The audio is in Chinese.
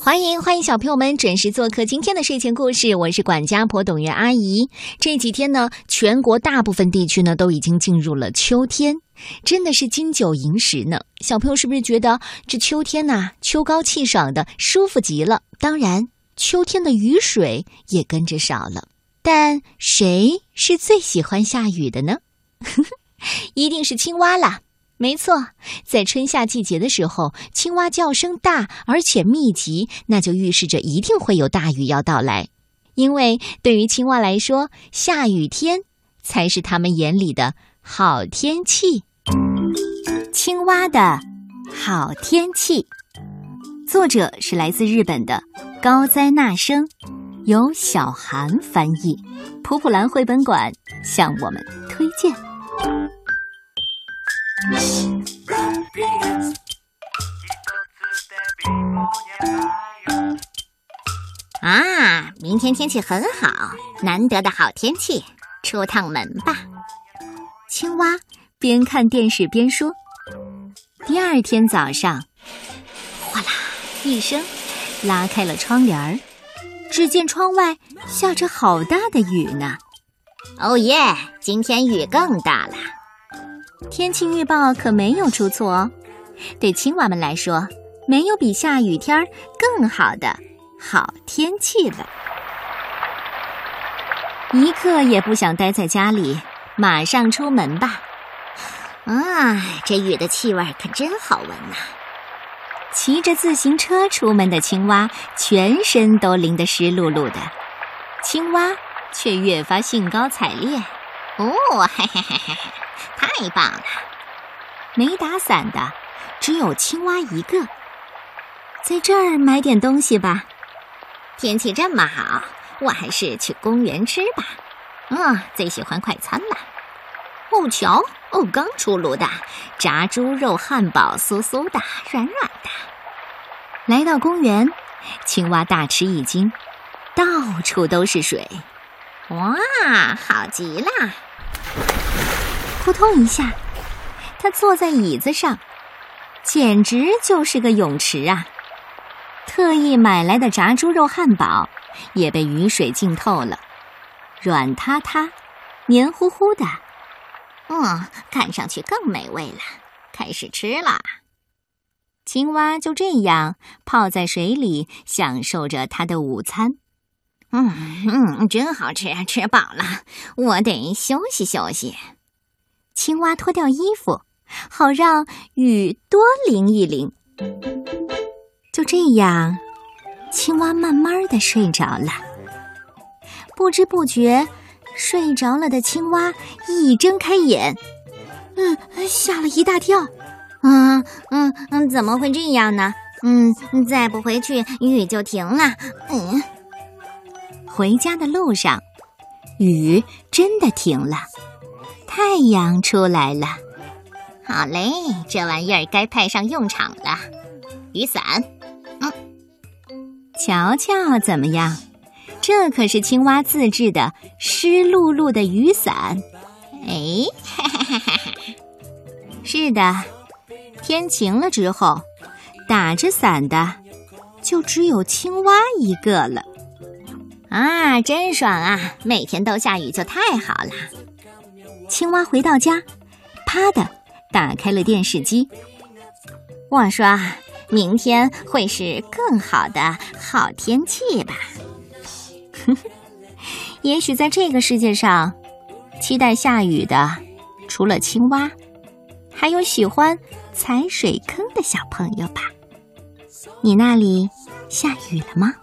欢迎欢迎小朋友们准时做客今天的睡前故事，我是管家婆董月阿姨。这几天呢，全国大部分地区呢都已经进入了秋天，真的是金九银十呢。小朋友是不是觉得这秋天呐、秋高气爽的，舒服极了？当然，秋天的雨水也跟着少了。但谁是最喜欢下雨的呢？一定是青蛙啦。没错，在春夏季节的时候，青蛙叫声大而且密集，那就预示着一定会有大雨要到来。因为对于青蛙来说，下雨天才是他们眼里的好天气。青蛙的好天气，作者是来自日本的高哉那生，由小韩翻译，普普兰绘本馆向我们推荐。啊，明天天气很好，难得的好天气，出趟门吧。青蛙边看电视边说。第二天早上，哗啦一声，拉开了窗帘儿，只见窗外下着好大的雨呢。哦耶，今天雨更大了。天气预报可没有出错哦。对青蛙们来说，没有比下雨天更好的好天气了。一刻也不想待在家里，马上出门吧。啊，这雨的气味可真好闻呐！骑着自行车出门的青蛙，全身都淋得湿漉漉的，青蛙却越发兴高采烈。哦，嘿嘿嘿嘿嘿，太棒了！没打伞的只有青蛙一个，在这儿买点东西吧。天气这么好，我还是去公园吃吧。嗯，最喜欢快餐了。哦，瞧，哦，刚出炉的炸猪肉汉堡，酥酥的，软软的。来到公园，青蛙大吃一惊，到处都是水。哇，好极了！扑通一下，他坐在椅子上，简直就是个泳池啊！特意买来的炸猪肉汉堡也被雨水浸透了，软塌塌、黏糊糊的。嗯，看上去更美味了。开始吃了。青蛙就这样泡在水里，享受着它的午餐。嗯嗯，真好吃，吃饱了，我得休息休息。青蛙脱掉衣服，好让雨多淋一淋。就这样，青蛙慢慢的睡着了。不知不觉，睡着了的青蛙一睁开眼，嗯，吓了一大跳。嗯嗯嗯，怎么会这样呢？嗯，再不回去，雨就停了。嗯。回家的路上，雨真的停了，太阳出来了。好嘞，这玩意儿该派上用场了。雨伞，嗯，瞧瞧怎么样？这可是青蛙自制的湿漉漉的雨伞。哎，哈哈哈哈哈！是的，天晴了之后，打着伞的就只有青蛙一个了。啊，真爽啊！每天都下雨就太好了。青蛙回到家，啪的打开了电视机。我说，明天会是更好的好天气吧？也许在这个世界上，期待下雨的除了青蛙，还有喜欢踩水坑的小朋友吧？你那里下雨了吗？